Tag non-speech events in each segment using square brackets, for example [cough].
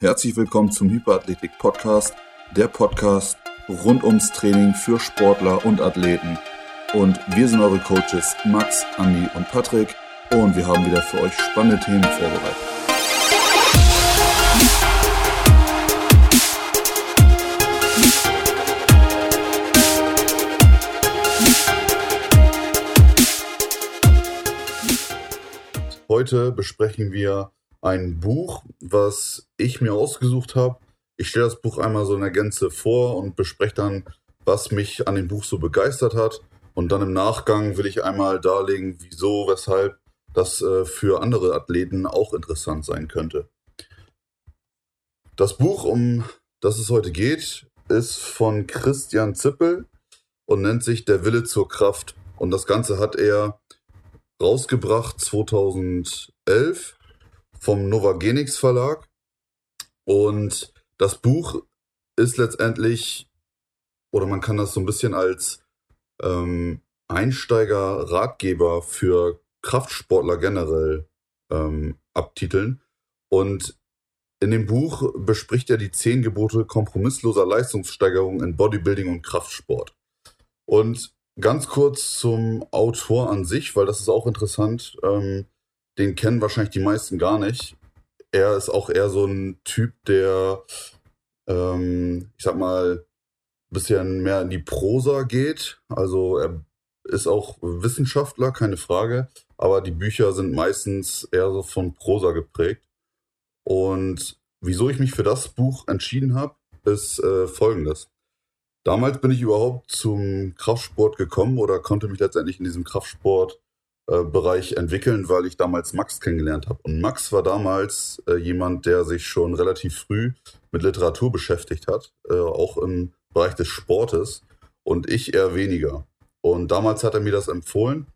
Herzlich willkommen zum Hyperathletik Podcast, der Podcast rund ums Training für Sportler und Athleten. Und wir sind eure Coaches Max, Andi und Patrick und wir haben wieder für euch spannende Themen vorbereitet. Heute besprechen wir ein Buch, was ich mir ausgesucht habe. Ich stelle das Buch einmal so in der Gänze vor und bespreche dann, was mich an dem Buch so begeistert hat. Und dann im Nachgang will ich einmal darlegen, wieso, weshalb das äh, für andere Athleten auch interessant sein könnte. Das Buch, um das es heute geht, ist von Christian Zippel und nennt sich Der Wille zur Kraft. Und das Ganze hat er rausgebracht 2011 vom Novagenix Verlag. Und das Buch ist letztendlich, oder man kann das so ein bisschen als ähm, Einsteiger-Ratgeber für Kraftsportler generell ähm, abtiteln. Und in dem Buch bespricht er die zehn Gebote kompromissloser Leistungssteigerung in Bodybuilding und Kraftsport. Und ganz kurz zum Autor an sich, weil das ist auch interessant. Ähm, den kennen wahrscheinlich die meisten gar nicht. Er ist auch eher so ein Typ, der, ähm, ich sag mal, ein bisschen mehr in die Prosa geht. Also er ist auch Wissenschaftler, keine Frage, aber die Bücher sind meistens eher so von Prosa geprägt. Und wieso ich mich für das Buch entschieden habe, ist äh, folgendes. Damals bin ich überhaupt zum Kraftsport gekommen oder konnte mich letztendlich in diesem Kraftsport äh, Bereich entwickeln, weil ich damals Max kennengelernt habe. Und Max war damals äh, jemand, der sich schon relativ früh mit Literatur beschäftigt hat, äh, auch im Bereich des Sportes und ich eher weniger. Und damals hat er mir das empfohlen,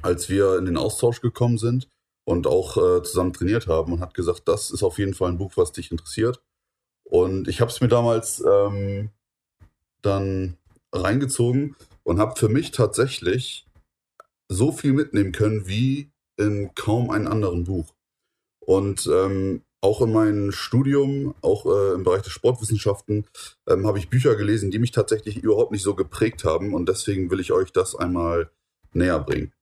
als wir in den Austausch gekommen sind und auch äh, zusammen trainiert haben und hat gesagt, das ist auf jeden Fall ein Buch, was dich interessiert. Und ich habe es mir damals ähm, dann reingezogen und habe für mich tatsächlich so viel mitnehmen können wie in kaum einem anderen Buch. Und ähm, auch in meinem Studium, auch äh, im Bereich der Sportwissenschaften, ähm, habe ich Bücher gelesen, die mich tatsächlich überhaupt nicht so geprägt haben. Und deswegen will ich euch das einmal näher bringen.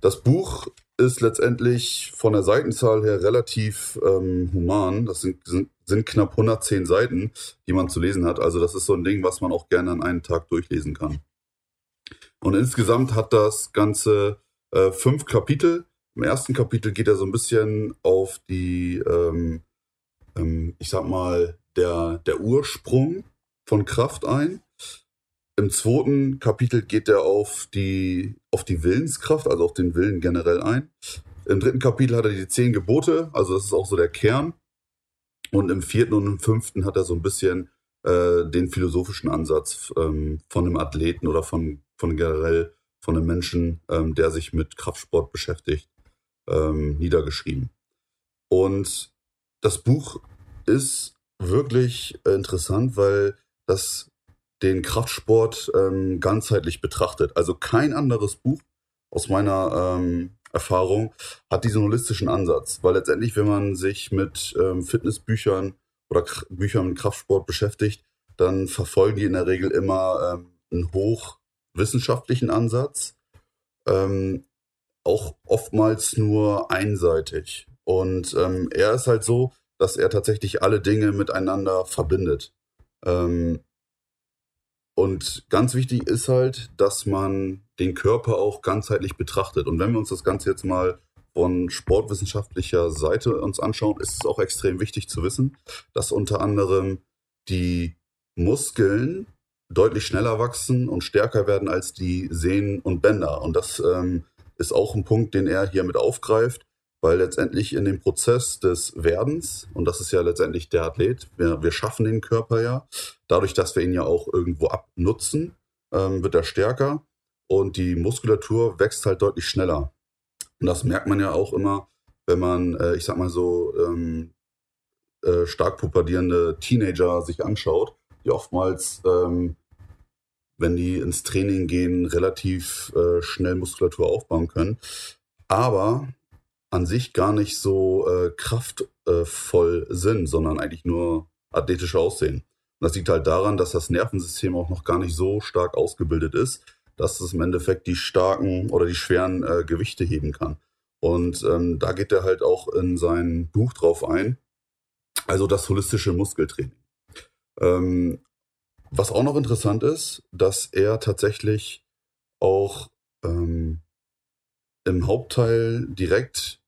Das Buch ist letztendlich von der Seitenzahl her relativ ähm, human. Das sind, sind, sind knapp 110 Seiten, die man zu lesen hat. Also das ist so ein Ding, was man auch gerne an einem Tag durchlesen kann. Und insgesamt hat das Ganze äh, fünf Kapitel. Im ersten Kapitel geht er so ein bisschen auf die, ähm, ähm, ich sag mal, der, der Ursprung von Kraft ein. Im zweiten Kapitel geht er auf die, auf die Willenskraft, also auf den Willen generell ein. Im dritten Kapitel hat er die zehn Gebote, also das ist auch so der Kern. Und im vierten und im fünften hat er so ein bisschen äh, den philosophischen Ansatz ähm, von einem Athleten oder von von generell von einem Menschen, ähm, der sich mit Kraftsport beschäftigt, ähm, niedergeschrieben. Und das Buch ist wirklich interessant, weil das den Kraftsport ähm, ganzheitlich betrachtet. Also kein anderes Buch aus meiner ähm, Erfahrung hat diesen holistischen Ansatz, weil letztendlich, wenn man sich mit ähm, Fitnessbüchern oder Büchern mit Kraftsport beschäftigt, dann verfolgen die in der Regel immer ähm, einen hoch wissenschaftlichen Ansatz, ähm, auch oftmals nur einseitig. Und ähm, er ist halt so, dass er tatsächlich alle Dinge miteinander verbindet. Ähm, und ganz wichtig ist halt, dass man den Körper auch ganzheitlich betrachtet. Und wenn wir uns das Ganze jetzt mal von sportwissenschaftlicher Seite uns anschauen, ist es auch extrem wichtig zu wissen, dass unter anderem die Muskeln deutlich schneller wachsen und stärker werden als die Sehnen und Bänder. Und das ähm, ist auch ein Punkt, den er hier mit aufgreift, weil letztendlich in dem Prozess des Werdens, und das ist ja letztendlich der Athlet, wir, wir schaffen den Körper ja, dadurch, dass wir ihn ja auch irgendwo abnutzen, ähm, wird er stärker und die Muskulatur wächst halt deutlich schneller. Und das merkt man ja auch immer, wenn man, äh, ich sag mal so, ähm, äh, stark propagierende Teenager sich anschaut, die oftmals ähm, wenn die ins Training gehen, relativ äh, schnell Muskulatur aufbauen können. Aber an sich gar nicht so äh, kraftvoll sind, sondern eigentlich nur athletisch aussehen. Und das liegt halt daran, dass das Nervensystem auch noch gar nicht so stark ausgebildet ist, dass es im Endeffekt die starken oder die schweren äh, Gewichte heben kann. Und ähm, da geht er halt auch in sein Buch drauf ein. Also das holistische Muskeltraining. Ähm, was auch noch interessant ist, dass er tatsächlich auch ähm, im Hauptteil direkt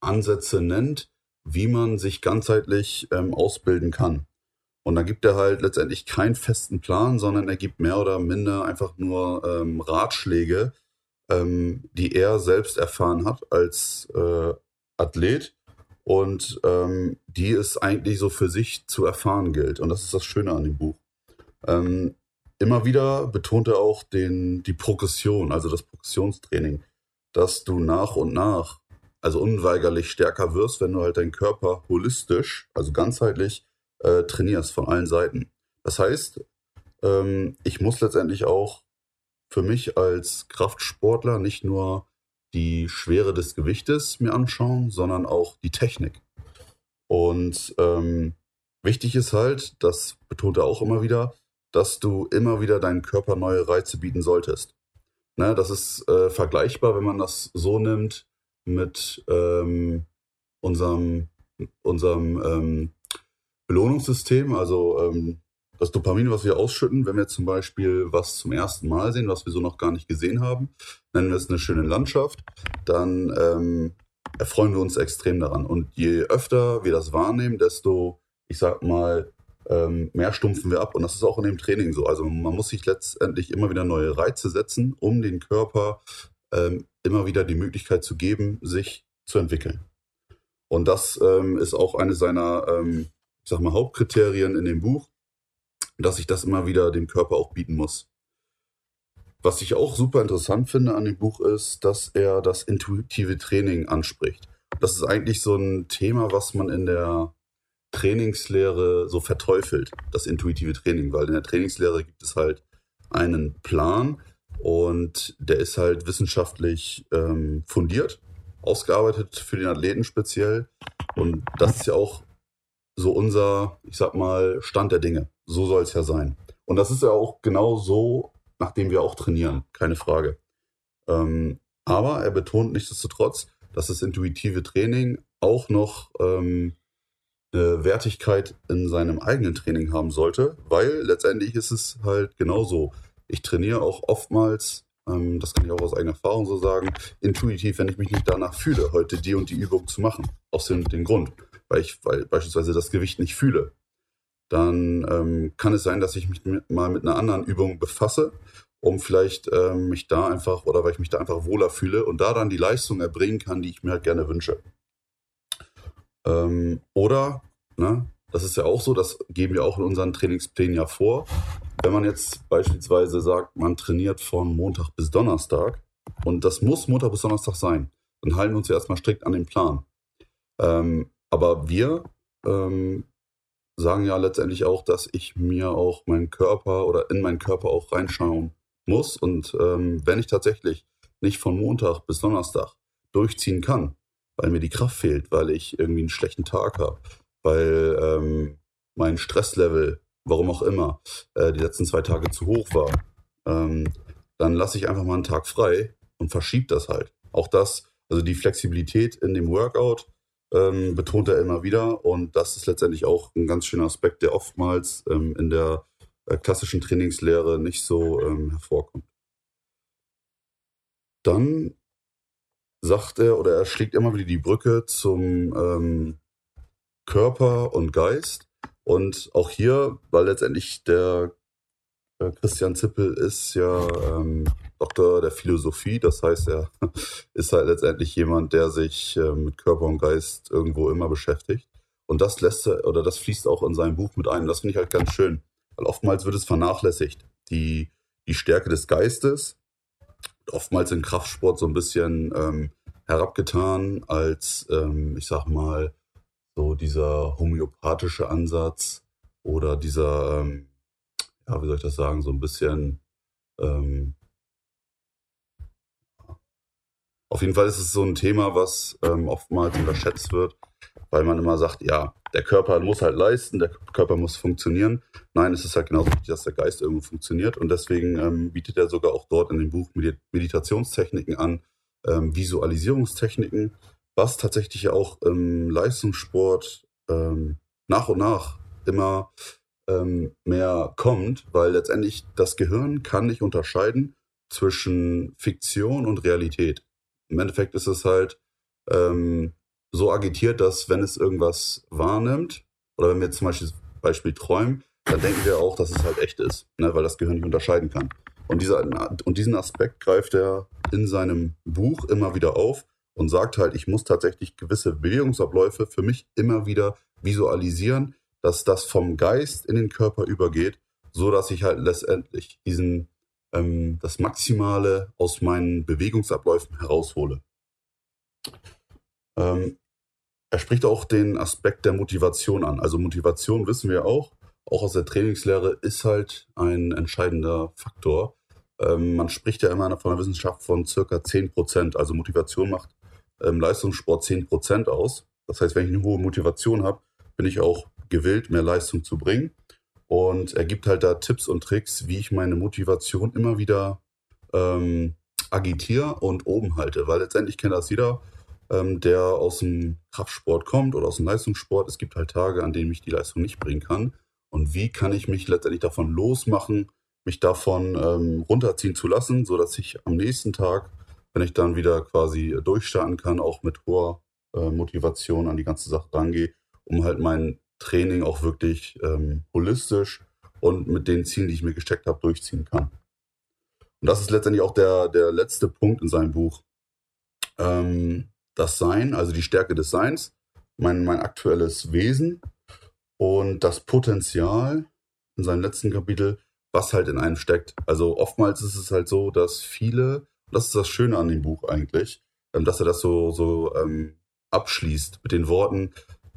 Ansätze nennt, wie man sich ganzheitlich ähm, ausbilden kann. Und da gibt er halt letztendlich keinen festen Plan, sondern er gibt mehr oder minder einfach nur ähm, Ratschläge, ähm, die er selbst erfahren hat als äh, Athlet und ähm, die es eigentlich so für sich zu erfahren gilt. Und das ist das Schöne an dem Buch. Ähm, immer wieder betont er auch den, die Progression, also das Progressionstraining, dass du nach und nach, also unweigerlich stärker wirst, wenn du halt deinen Körper holistisch, also ganzheitlich äh, trainierst von allen Seiten. Das heißt, ähm, ich muss letztendlich auch für mich als Kraftsportler nicht nur die Schwere des Gewichtes mir anschauen, sondern auch die Technik. Und ähm, wichtig ist halt, das betont er auch immer wieder, dass du immer wieder deinem Körper neue Reize bieten solltest. Ne, das ist äh, vergleichbar, wenn man das so nimmt mit ähm, unserem, unserem ähm, Belohnungssystem, also ähm, das Dopamin, was wir ausschütten, wenn wir zum Beispiel was zum ersten Mal sehen, was wir so noch gar nicht gesehen haben, nennen wir es eine schöne Landschaft, dann ähm, erfreuen wir uns extrem daran. Und je öfter wir das wahrnehmen, desto, ich sag mal, ähm, mehr stumpfen wir ab. Und das ist auch in dem Training so. Also man muss sich letztendlich immer wieder neue Reize setzen, um den Körper ähm, immer wieder die Möglichkeit zu geben, sich zu entwickeln. Und das ähm, ist auch eine seiner ähm, ich sag mal, Hauptkriterien in dem Buch, dass ich das immer wieder dem Körper auch bieten muss. Was ich auch super interessant finde an dem Buch ist, dass er das intuitive Training anspricht. Das ist eigentlich so ein Thema, was man in der Trainingslehre so verteufelt, das intuitive Training, weil in der Trainingslehre gibt es halt einen Plan und der ist halt wissenschaftlich ähm, fundiert, ausgearbeitet für den Athleten speziell. Und das ist ja auch so unser, ich sag mal, Stand der Dinge. So soll es ja sein. Und das ist ja auch genau so, nachdem wir auch trainieren, keine Frage. Ähm, aber er betont nichtsdestotrotz, dass das intuitive Training auch noch ähm, eine Wertigkeit in seinem eigenen Training haben sollte, weil letztendlich ist es halt genauso. Ich trainiere auch oftmals, ähm, das kann ich auch aus eigener Erfahrung so sagen, intuitiv, wenn ich mich nicht danach fühle, heute die und die Übung zu machen. Aus dem, dem Grund weil ich weil beispielsweise das Gewicht nicht fühle, dann ähm, kann es sein, dass ich mich mit, mal mit einer anderen Übung befasse, um vielleicht ähm, mich da einfach oder weil ich mich da einfach wohler fühle und da dann die Leistung erbringen kann, die ich mir halt gerne wünsche. Ähm, oder, ne, das ist ja auch so, das geben wir auch in unseren Trainingsplänen ja vor. Wenn man jetzt beispielsweise sagt, man trainiert von Montag bis Donnerstag und das muss Montag bis Donnerstag sein, dann halten wir uns ja erstmal strikt an den Plan. Ähm, aber wir ähm, sagen ja letztendlich auch, dass ich mir auch meinen Körper oder in meinen Körper auch reinschauen muss. Und ähm, wenn ich tatsächlich nicht von Montag bis Donnerstag durchziehen kann, weil mir die Kraft fehlt, weil ich irgendwie einen schlechten Tag habe, weil ähm, mein Stresslevel, warum auch immer, äh, die letzten zwei Tage zu hoch war, ähm, dann lasse ich einfach mal einen Tag frei und verschiebe das halt. Auch das, also die Flexibilität in dem Workout, ähm, betont er immer wieder. Und das ist letztendlich auch ein ganz schöner Aspekt, der oftmals ähm, in der äh, klassischen Trainingslehre nicht so ähm, hervorkommt. Dann sagt er oder er schlägt immer wieder die Brücke zum ähm, Körper und Geist. Und auch hier, weil letztendlich der äh, Christian Zippel ist ja ähm, Doktor der Philosophie. Das heißt, er [laughs] ist halt letztendlich jemand, der sich äh, mit Körper und Geist irgendwo immer beschäftigt. Und das lässt er, oder das fließt auch in seinem Buch mit ein. Das finde ich halt ganz schön. Weil oftmals wird es vernachlässigt. Die, die Stärke des Geistes, oftmals im Kraftsport so ein bisschen ähm, herabgetan als, ähm, ich sag mal, so dieser homöopathische Ansatz oder dieser, ähm, ja, wie soll ich das sagen, so ein bisschen ähm, Auf jeden Fall ist es so ein Thema, was ähm, oftmals unterschätzt wird, weil man immer sagt, ja, der Körper muss halt leisten, der Körper muss funktionieren. Nein, es ist halt genauso wichtig, dass der Geist irgendwo funktioniert. Und deswegen ähm, bietet er sogar auch dort in dem Buch Meditationstechniken an, ähm, Visualisierungstechniken, was tatsächlich auch im Leistungssport ähm, nach und nach immer ähm, mehr kommt, weil letztendlich das Gehirn kann nicht unterscheiden zwischen Fiktion und Realität. Im Endeffekt ist es halt ähm, so agitiert, dass wenn es irgendwas wahrnimmt, oder wenn wir zum Beispiel Beispiel träumen, dann denken wir auch, dass es halt echt ist, ne, weil das Gehirn nicht unterscheiden kann. Und, dieser, und diesen Aspekt greift er in seinem Buch immer wieder auf und sagt halt, ich muss tatsächlich gewisse Bewegungsabläufe für mich immer wieder visualisieren, dass das vom Geist in den Körper übergeht, so dass ich halt letztendlich diesen ähm, das Maximale aus meinen Bewegungsabläufen heraushole. Ähm, er spricht auch den Aspekt der Motivation an. Also Motivation wissen wir auch, auch aus der Trainingslehre ist halt ein entscheidender Faktor. Ähm, man spricht ja immer von der Wissenschaft von circa 10 Prozent. Also Motivation macht im Leistungssport 10 Prozent aus. Das heißt, wenn ich eine hohe Motivation habe, bin ich auch gewillt, mehr Leistung zu bringen. Und er gibt halt da Tipps und Tricks, wie ich meine Motivation immer wieder ähm, agitiere und oben halte. Weil letztendlich kennt das jeder, ähm, der aus dem Kraftsport kommt oder aus dem Leistungssport. Es gibt halt Tage, an denen ich die Leistung nicht bringen kann. Und wie kann ich mich letztendlich davon losmachen, mich davon ähm, runterziehen zu lassen, sodass ich am nächsten Tag, wenn ich dann wieder quasi durchstarten kann, auch mit hoher äh, Motivation an die ganze Sache rangehe, um halt mein Training auch wirklich ähm, holistisch und mit den Zielen, die ich mir gesteckt habe, durchziehen kann. Und das ist letztendlich auch der, der letzte Punkt in seinem Buch. Ähm, das Sein, also die Stärke des Seins, mein, mein aktuelles Wesen und das Potenzial in seinem letzten Kapitel, was halt in einem steckt. Also oftmals ist es halt so, dass viele, das ist das Schöne an dem Buch eigentlich, ähm, dass er das so, so ähm, abschließt mit den Worten,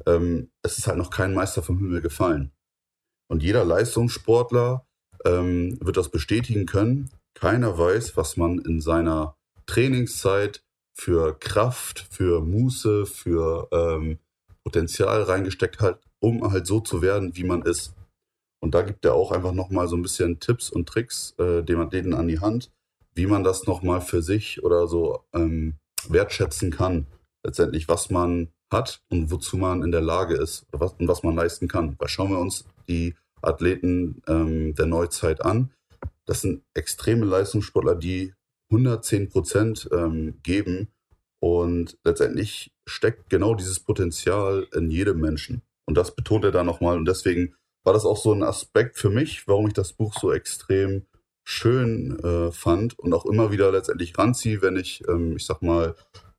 ähm, es ist halt noch kein Meister vom Himmel gefallen. Und jeder Leistungssportler ähm, wird das bestätigen können. Keiner weiß, was man in seiner Trainingszeit für Kraft, für Muße, für ähm, Potenzial reingesteckt hat, um halt so zu werden, wie man ist. Und da gibt er auch einfach nochmal so ein bisschen Tipps und Tricks, äh, denen an die Hand, wie man das nochmal für sich oder so ähm, wertschätzen kann. Letztendlich, was man hat und wozu man in der Lage ist was, und was man leisten kann. Weil schauen wir uns die Athleten ähm, der Neuzeit an. Das sind extreme Leistungssportler, die 110 Prozent ähm, geben und letztendlich steckt genau dieses Potenzial in jedem Menschen. Und das betont er da nochmal und deswegen war das auch so ein Aspekt für mich, warum ich das Buch so extrem schön äh, fand und auch immer wieder letztendlich ranziehe, wenn ich, ähm, ich sag mal,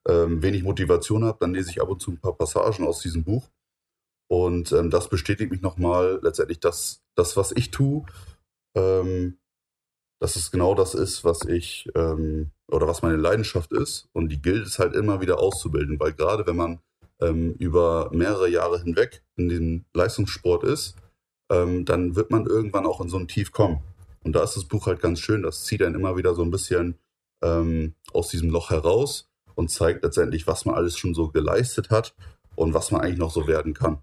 ähm, wenig Motivation habe, dann lese ich ab und zu ein paar Passagen aus diesem Buch. Und ähm, das bestätigt mich nochmal letztendlich, dass das, was ich tue, ähm, dass es genau das ist, was ich ähm, oder was meine Leidenschaft ist. Und die gilt es halt immer wieder auszubilden, weil gerade wenn man ähm, über mehrere Jahre hinweg in dem Leistungssport ist, ähm, dann wird man irgendwann auch in so ein Tief kommen. Und da ist das Buch halt ganz schön, das zieht einen immer wieder so ein bisschen ähm, aus diesem Loch heraus und zeigt letztendlich, was man alles schon so geleistet hat und was man eigentlich noch so werden kann.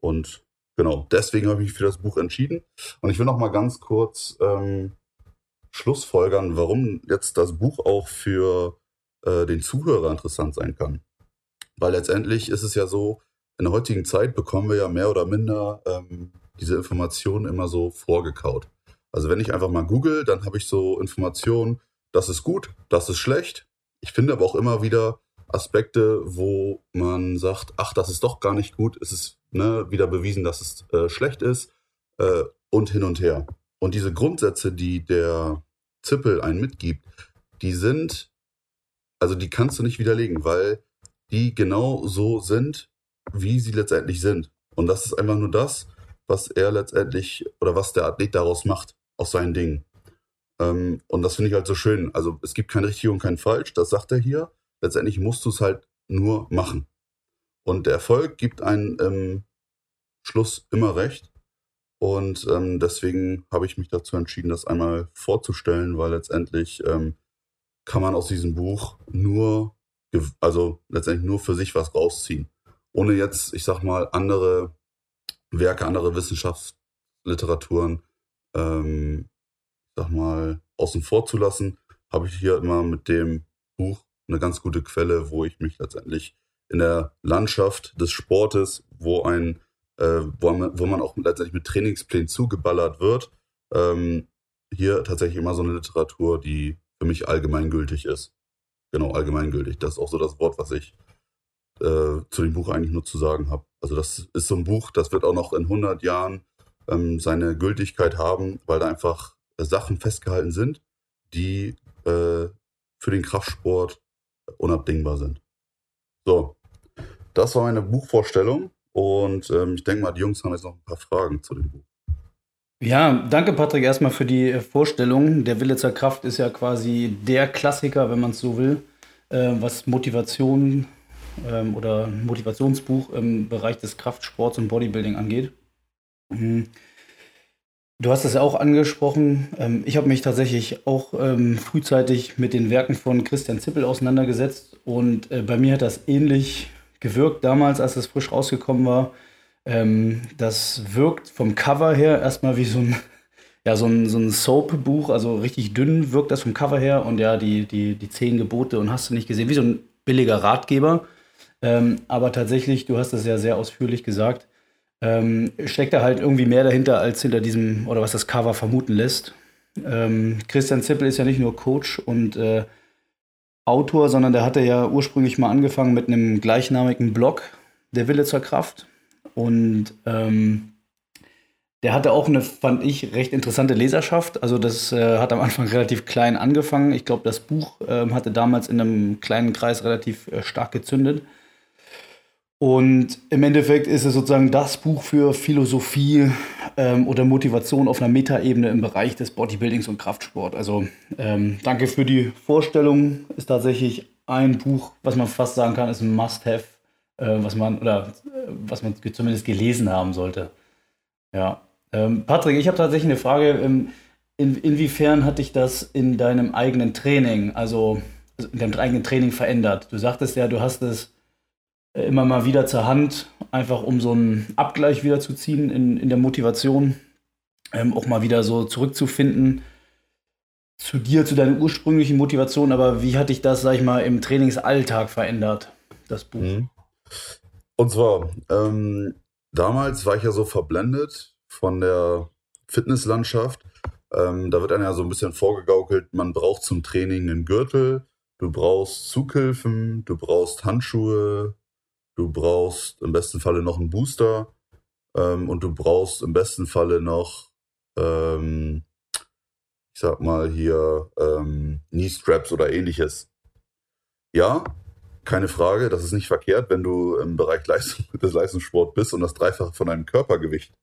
Und genau, deswegen habe ich mich für das Buch entschieden. Und ich will noch mal ganz kurz ähm, Schlussfolgern, warum jetzt das Buch auch für äh, den Zuhörer interessant sein kann. Weil letztendlich ist es ja so, in der heutigen Zeit bekommen wir ja mehr oder minder ähm, diese Informationen immer so vorgekaut. Also wenn ich einfach mal google, dann habe ich so Informationen, das ist gut, das ist schlecht, ich finde aber auch immer wieder Aspekte, wo man sagt, ach, das ist doch gar nicht gut, es ist ne, wieder bewiesen, dass es äh, schlecht ist äh, und hin und her. Und diese Grundsätze, die der Zippel einen mitgibt, die sind, also die kannst du nicht widerlegen, weil die genau so sind, wie sie letztendlich sind. Und das ist einfach nur das, was er letztendlich oder was der Athlet daraus macht, aus seinen Dingen. Ähm, und das finde ich halt so schön. Also es gibt kein richtig und kein falsch, das sagt er hier. Letztendlich musst du es halt nur machen. Und der Erfolg gibt einen im Schluss immer recht. Und ähm, deswegen habe ich mich dazu entschieden, das einmal vorzustellen, weil letztendlich ähm, kann man aus diesem Buch nur, also letztendlich nur für sich was rausziehen. Ohne jetzt, ich sag mal, andere Werke, andere Wissenschaftsliteraturen, ähm, sag mal, außen vor zu lassen, habe ich hier immer mit dem Buch eine ganz gute Quelle, wo ich mich letztendlich in der Landschaft des Sportes, wo ein, äh, wo, man, wo man auch letztendlich mit Trainingsplänen zugeballert wird, ähm, hier tatsächlich immer so eine Literatur, die für mich allgemeingültig ist. Genau, allgemeingültig. Das ist auch so das Wort, was ich äh, zu dem Buch eigentlich nur zu sagen habe. Also das ist so ein Buch, das wird auch noch in 100 Jahren ähm, seine Gültigkeit haben, weil da einfach äh, Sachen festgehalten sind, die äh, für den Kraftsport unabdingbar sind. So, das war meine Buchvorstellung und ähm, ich denke mal, die Jungs haben jetzt noch ein paar Fragen zu dem Buch. Ja, danke Patrick erstmal für die äh, Vorstellung. Der Wille zur Kraft ist ja quasi der Klassiker, wenn man es so will, äh, was Motivation ähm, oder Motivationsbuch im Bereich des Kraftsports und Bodybuilding angeht. Mhm. Du hast es ja auch angesprochen. Ähm, ich habe mich tatsächlich auch ähm, frühzeitig mit den Werken von Christian Zippel auseinandergesetzt und äh, bei mir hat das ähnlich gewirkt damals, als es frisch rausgekommen war. Ähm, das wirkt vom Cover her erstmal wie so ein, ja, so ein, so ein Soap-Buch, also richtig dünn wirkt das vom Cover her und ja, die, die, die zehn Gebote und hast du nicht gesehen, wie so ein billiger Ratgeber. Ähm, aber tatsächlich, du hast es ja sehr ausführlich gesagt, ähm, steckt da halt irgendwie mehr dahinter, als hinter diesem, oder was das Cover vermuten lässt. Ähm, Christian Zippel ist ja nicht nur Coach und äh, Autor, sondern der hatte ja ursprünglich mal angefangen mit einem gleichnamigen Blog, Der Wille zur Kraft. Und ähm, der hatte auch eine, fand ich, recht interessante Leserschaft. Also das äh, hat am Anfang relativ klein angefangen. Ich glaube, das Buch äh, hatte damals in einem kleinen Kreis relativ äh, stark gezündet. Und im Endeffekt ist es sozusagen das Buch für Philosophie ähm, oder Motivation auf einer Metaebene im Bereich des Bodybuildings und Kraftsport. Also ähm, danke für die Vorstellung. Ist tatsächlich ein Buch, was man fast sagen kann, ist ein Must-Have äh, was man oder äh, was man zumindest gelesen haben sollte. Ja. Ähm, Patrick, ich habe tatsächlich eine Frage. Ähm, in, inwiefern hat dich das in deinem eigenen Training, also in deinem eigenen Training verändert? Du sagtest ja, du hast es immer mal wieder zur Hand, einfach um so einen Abgleich wieder zu ziehen in, in der Motivation, ähm, auch mal wieder so zurückzufinden zu dir, zu deiner ursprünglichen Motivation. Aber wie hat dich das, sag ich mal, im Trainingsalltag verändert, das Buch? Mhm. Und zwar, ähm, damals war ich ja so verblendet von der Fitnesslandschaft. Ähm, da wird einem ja so ein bisschen vorgegaukelt, man braucht zum Training einen Gürtel, du brauchst Zughilfen, du brauchst Handschuhe, du brauchst im besten Falle noch einen Booster ähm, und du brauchst im besten Falle noch, ähm, ich sag mal hier, ähm, Knee Straps oder ähnliches. Ja, keine Frage, das ist nicht verkehrt, wenn du im Bereich Leistung, [laughs] des Leistungssport bist und das Dreifache von deinem Körpergewicht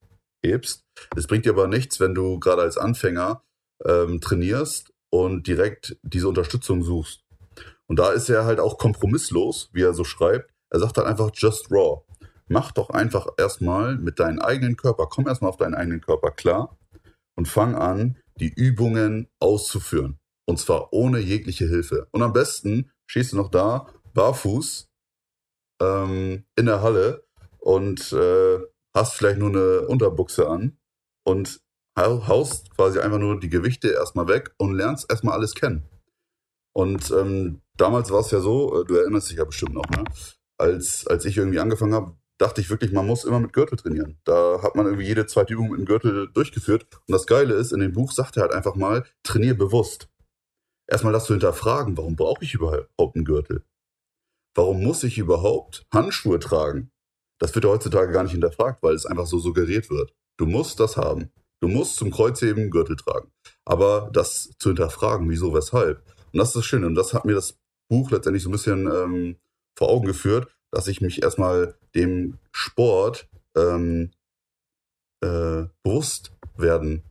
hebst. Es bringt dir aber nichts, wenn du gerade als Anfänger ähm, trainierst und direkt diese Unterstützung suchst. Und da ist er halt auch kompromisslos, wie er so schreibt. Er sagt halt einfach just raw. Mach doch einfach erstmal mit deinem eigenen Körper, komm erstmal auf deinen eigenen Körper klar und fang an, die Übungen auszuführen. Und zwar ohne jegliche Hilfe. Und am besten stehst du noch da barfuß ähm, in der Halle und äh, hast vielleicht nur eine Unterbuchse an und haust quasi einfach nur die Gewichte erstmal weg und lernst erstmal alles kennen. Und ähm, damals war es ja so, äh, du erinnerst dich ja bestimmt noch, ne? Als, als ich irgendwie angefangen habe, dachte ich wirklich, man muss immer mit Gürtel trainieren. Da hat man irgendwie jede zweite Übung mit dem Gürtel durchgeführt. Und das Geile ist, in dem Buch sagt er halt einfach mal, trainier bewusst. Erstmal das zu hinterfragen, warum brauche ich überhaupt einen Gürtel? warum muss ich überhaupt Handschuhe tragen? Das wird heutzutage gar nicht hinterfragt, weil es einfach so suggeriert wird. Du musst das haben. Du musst zum Kreuzheben Gürtel tragen. Aber das zu hinterfragen, wieso, weshalb. Und das ist das Schöne. Und das hat mir das Buch letztendlich so ein bisschen ähm, vor Augen geführt, dass ich mich erstmal dem Sport ähm, äh, bewusst werden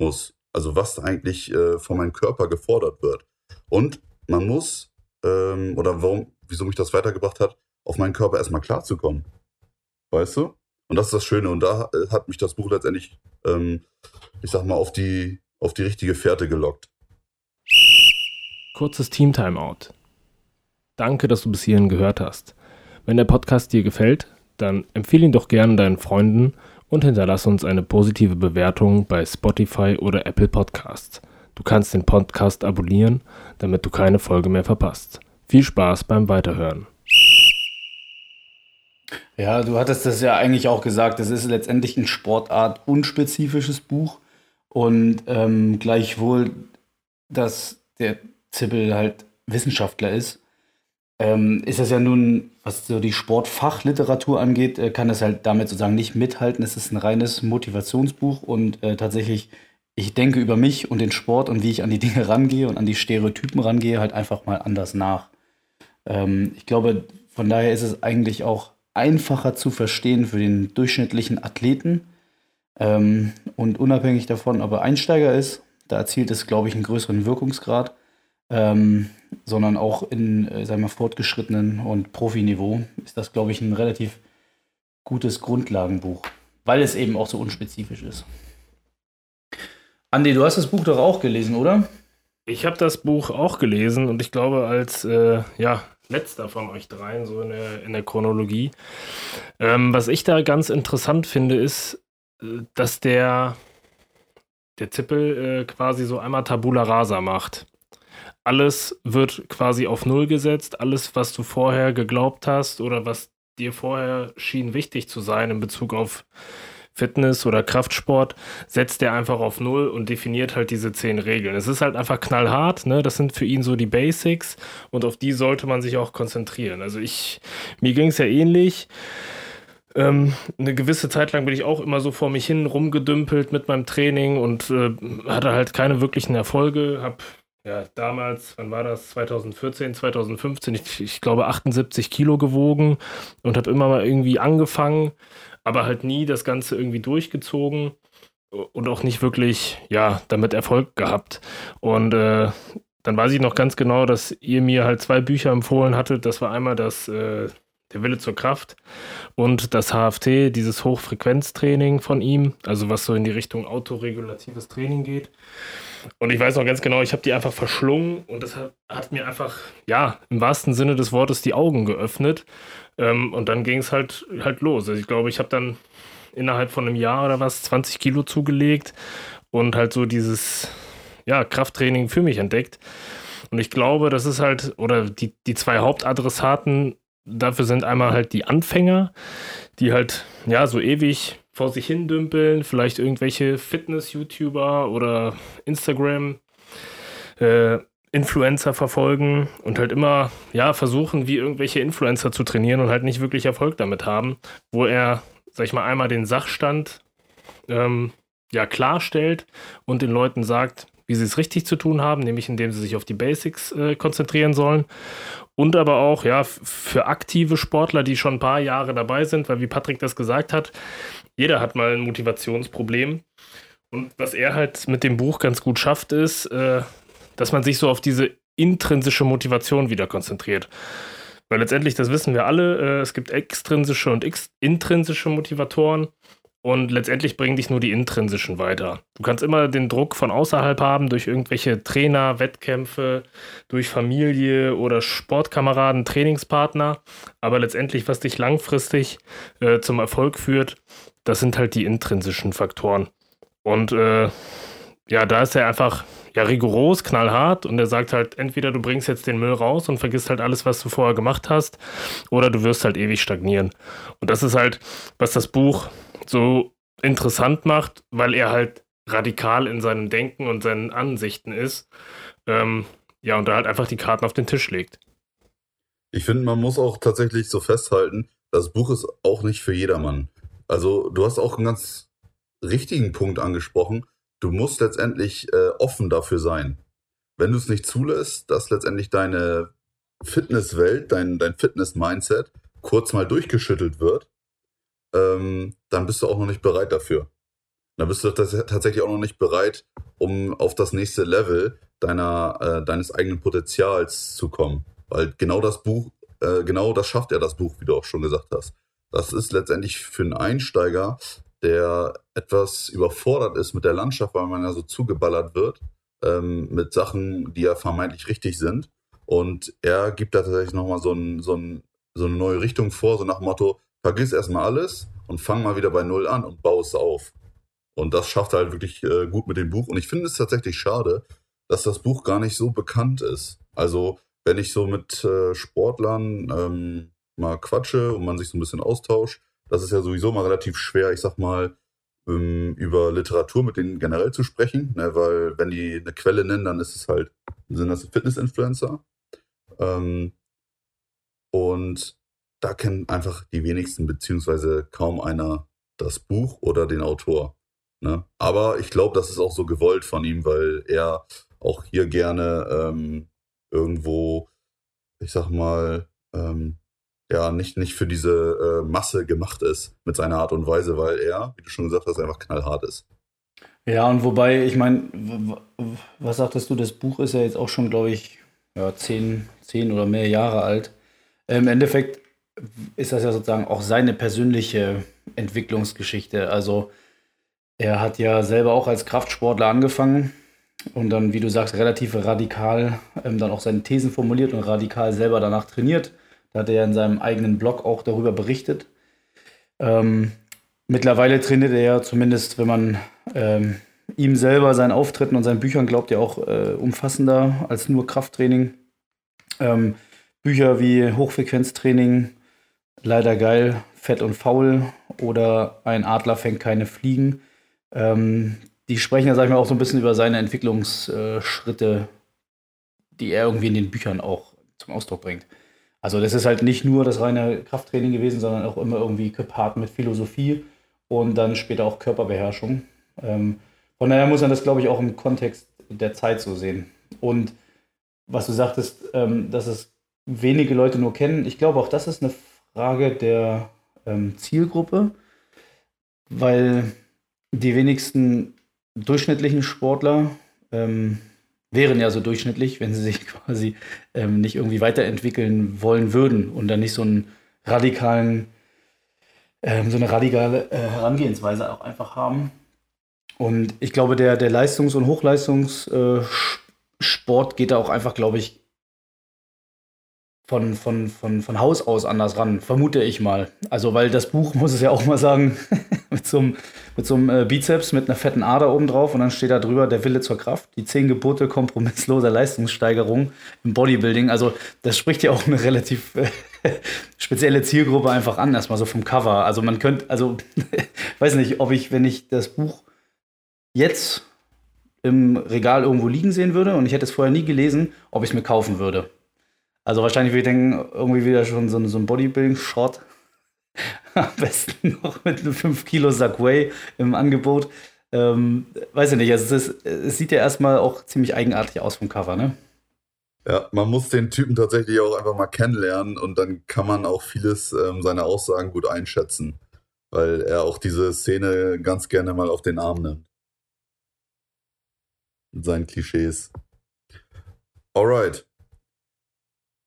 muss. Also was eigentlich äh, von meinem Körper gefordert wird. Und man muss, ähm, oder warum, wieso mich das weitergebracht hat, auf meinen Körper erstmal klarzukommen. Weißt du? Und das ist das Schöne. Und da äh, hat mich das Buch letztendlich, ähm, ich sag mal, auf die, auf die richtige Fährte gelockt. Kurzes Team-Timeout. Danke, dass du bis hierhin gehört hast. Wenn der Podcast dir gefällt, dann empfehle ihn doch gerne deinen Freunden und hinterlasse uns eine positive Bewertung bei Spotify oder Apple Podcasts. Du kannst den Podcast abonnieren, damit du keine Folge mehr verpasst. Viel Spaß beim Weiterhören. Ja, du hattest das ja eigentlich auch gesagt, es ist letztendlich ein Sportart unspezifisches Buch und ähm, gleichwohl, dass der Zippel halt Wissenschaftler ist, ähm, ist das ja nun, was so die Sportfachliteratur angeht, äh, kann das halt damit sozusagen nicht mithalten. Es ist ein reines Motivationsbuch und äh, tatsächlich, ich denke über mich und den Sport und wie ich an die Dinge rangehe und an die Stereotypen rangehe, halt einfach mal anders nach. Ähm, ich glaube, von daher ist es eigentlich auch einfacher zu verstehen für den durchschnittlichen Athleten. Ähm, und unabhängig davon, ob er Einsteiger ist, da erzielt es, glaube ich, einen größeren Wirkungsgrad ähm, sondern auch in, äh, sagen wir, fortgeschrittenen und Profiniveau ist das, glaube ich, ein relativ gutes Grundlagenbuch, weil es eben auch so unspezifisch ist. Andi, du hast das Buch doch auch gelesen, oder? Ich habe das Buch auch gelesen und ich glaube, als äh, ja, letzter von euch dreien, so in der, in der Chronologie. Ähm, was ich da ganz interessant finde, ist, äh, dass der, der Zippel äh, quasi so einmal Tabula Rasa macht alles wird quasi auf Null gesetzt. Alles, was du vorher geglaubt hast oder was dir vorher schien wichtig zu sein in Bezug auf Fitness oder Kraftsport, setzt er einfach auf Null und definiert halt diese zehn Regeln. Es ist halt einfach knallhart, ne? Das sind für ihn so die Basics und auf die sollte man sich auch konzentrieren. Also ich, mir ging es ja ähnlich. Ähm, eine gewisse Zeit lang bin ich auch immer so vor mich hin rumgedümpelt mit meinem Training und äh, hatte halt keine wirklichen Erfolge, habe ja, damals, wann war das? 2014, 2015, ich, ich glaube 78 Kilo gewogen und habe immer mal irgendwie angefangen, aber halt nie das Ganze irgendwie durchgezogen und auch nicht wirklich, ja, damit Erfolg gehabt. Und äh, dann weiß ich noch ganz genau, dass ihr mir halt zwei Bücher empfohlen hattet. Das war einmal das äh, Der Wille zur Kraft und das HFT, dieses Hochfrequenztraining von ihm, also was so in die Richtung autoregulatives Training geht. Und ich weiß noch ganz genau, ich habe die einfach verschlungen und das hat, mir einfach, ja, im wahrsten Sinne des Wortes die Augen geöffnet. Ähm, und dann ging es halt, halt los. Also ich glaube, ich habe dann innerhalb von einem Jahr oder was 20 Kilo zugelegt und halt so dieses, ja, Krafttraining für mich entdeckt. Und ich glaube, das ist halt, oder die, die zwei Hauptadressaten dafür sind einmal halt die Anfänger, die halt, ja, so ewig vor sich hin dümpeln, vielleicht irgendwelche Fitness-YouTuber oder Instagram äh, Influencer verfolgen und halt immer ja versuchen, wie irgendwelche Influencer zu trainieren und halt nicht wirklich Erfolg damit haben, wo er, sag ich mal, einmal den Sachstand ähm, ja klarstellt und den Leuten sagt, wie sie es richtig zu tun haben, nämlich indem sie sich auf die Basics äh, konzentrieren sollen. Und aber auch, ja, für aktive Sportler, die schon ein paar Jahre dabei sind, weil wie Patrick das gesagt hat, jeder hat mal ein Motivationsproblem. Und was er halt mit dem Buch ganz gut schafft, ist, äh, dass man sich so auf diese intrinsische Motivation wieder konzentriert. Weil letztendlich, das wissen wir alle, äh, es gibt extrinsische und intrinsische Motivatoren. Und letztendlich bringen dich nur die intrinsischen weiter. Du kannst immer den Druck von außerhalb haben, durch irgendwelche Trainer, Wettkämpfe, durch Familie oder Sportkameraden, Trainingspartner. Aber letztendlich, was dich langfristig äh, zum Erfolg führt, das sind halt die intrinsischen Faktoren. Und äh, ja, da ist er einfach ja rigoros, knallhart und er sagt halt, entweder du bringst jetzt den Müll raus und vergisst halt alles, was du vorher gemacht hast, oder du wirst halt ewig stagnieren. Und das ist halt, was das Buch so interessant macht, weil er halt radikal in seinem Denken und seinen Ansichten ist. Ähm, ja, und da halt einfach die Karten auf den Tisch legt. Ich finde, man muss auch tatsächlich so festhalten, das Buch ist auch nicht für jedermann. Also du hast auch einen ganz richtigen Punkt angesprochen. Du musst letztendlich äh, offen dafür sein. Wenn du es nicht zulässt, dass letztendlich deine Fitnesswelt, dein, dein Fitness-Mindset kurz mal durchgeschüttelt wird, ähm, dann bist du auch noch nicht bereit dafür. Dann bist du tatsächlich auch noch nicht bereit, um auf das nächste Level deiner, äh, deines eigenen Potenzials zu kommen. Weil genau das Buch, äh, genau das schafft ja das Buch, wie du auch schon gesagt hast. Das ist letztendlich für einen Einsteiger, der etwas überfordert ist mit der Landschaft, weil man ja so zugeballert wird, ähm, mit Sachen, die ja vermeintlich richtig sind. Und er gibt da tatsächlich nochmal so, ein, so, ein, so eine neue Richtung vor, so nach dem Motto, vergiss erstmal alles und fang mal wieder bei Null an und baue es auf. Und das schafft er halt wirklich äh, gut mit dem Buch. Und ich finde es tatsächlich schade, dass das Buch gar nicht so bekannt ist. Also, wenn ich so mit äh, Sportlern ähm, mal quatsche und man sich so ein bisschen austauscht, das ist ja sowieso mal relativ schwer, ich sag mal, ähm, über Literatur mit denen generell zu sprechen, ne, weil wenn die eine Quelle nennen, dann ist es halt, sind das Fitness-Influencer. Ähm, und da kennen einfach die wenigsten beziehungsweise kaum einer das Buch oder den Autor. Ne? Aber ich glaube, das ist auch so gewollt von ihm, weil er auch hier gerne ähm, irgendwo, ich sag mal, ähm, ja, nicht, nicht für diese äh, Masse gemacht ist mit seiner Art und Weise, weil er, wie du schon gesagt hast, einfach knallhart ist. Ja, und wobei, ich meine, was sagtest du, das Buch ist ja jetzt auch schon, glaube ich, ja, zehn, zehn oder mehr Jahre alt. Im Endeffekt ist das ja sozusagen auch seine persönliche Entwicklungsgeschichte. Also er hat ja selber auch als Kraftsportler angefangen und dann, wie du sagst, relativ radikal ähm, dann auch seine Thesen formuliert und radikal selber danach trainiert. Da hat er in seinem eigenen Blog auch darüber berichtet. Ähm, mittlerweile trainiert er ja zumindest, wenn man ähm, ihm selber, seinen Auftritten und seinen Büchern glaubt, ja auch äh, umfassender als nur Krafttraining. Ähm, Bücher wie Hochfrequenztraining, leider geil, fett und faul oder ein Adler fängt keine Fliegen. Ähm, die sprechen ja, sag ich mal, auch so ein bisschen über seine Entwicklungsschritte, die er irgendwie in den Büchern auch zum Ausdruck bringt. Also das ist halt nicht nur das reine Krafttraining gewesen, sondern auch immer irgendwie gepaart mit Philosophie und dann später auch Körperbeherrschung. Ähm, von daher muss man das, glaube ich, auch im Kontext der Zeit so sehen. Und was du sagtest, ähm, dass es wenige Leute nur kennen, ich glaube auch, das ist eine Frage der ähm, Zielgruppe, weil die wenigsten durchschnittlichen Sportler ähm, wären ja so durchschnittlich, wenn sie sich [laughs] quasi ähm, nicht irgendwie weiterentwickeln wollen würden und dann nicht so einen radikalen, ähm, so eine radikale äh, Herangehensweise auch einfach haben. Und ich glaube, der, der Leistungs- und Hochleistungssport äh, geht da auch einfach, glaube ich, von, von, von, von Haus aus anders ran, vermute ich mal. Also, weil das Buch, [laughs] muss es ja auch mal sagen, [laughs] mit so einem, mit so einem äh, Bizeps mit einer fetten Ader oben drauf und dann steht da drüber der Wille zur Kraft, die zehn Gebote kompromissloser Leistungssteigerung im Bodybuilding. Also, das spricht ja auch eine relativ äh, [laughs] spezielle Zielgruppe einfach an, erstmal so vom Cover. Also, man könnte, also, weiß nicht, ob ich, wenn ich das Buch jetzt im Regal irgendwo liegen sehen würde und ich hätte es vorher nie gelesen, ob ich es mir kaufen würde. Also wahrscheinlich würde ich denken, irgendwie wieder schon so, so ein Bodybuilding-Shot. [laughs] Am besten noch mit einem 5 Kilo Sagway im Angebot. Ähm, weiß ich nicht, also es, ist, es sieht ja erstmal auch ziemlich eigenartig aus vom Cover, ne? Ja, man muss den Typen tatsächlich auch einfach mal kennenlernen und dann kann man auch vieles ähm, seiner Aussagen gut einschätzen, weil er auch diese Szene ganz gerne mal auf den Arm nimmt. Mit seinen Klischees. Alright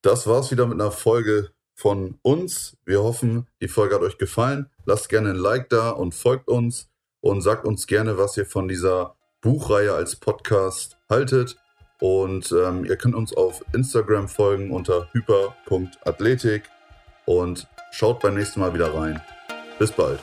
das war's wieder mit einer Folge von uns. Wir hoffen, die Folge hat euch gefallen. Lasst gerne ein Like da und folgt uns und sagt uns gerne, was ihr von dieser Buchreihe als Podcast haltet. Und ähm, ihr könnt uns auf Instagram folgen unter hyper.athletik und schaut beim nächsten Mal wieder rein. Bis bald.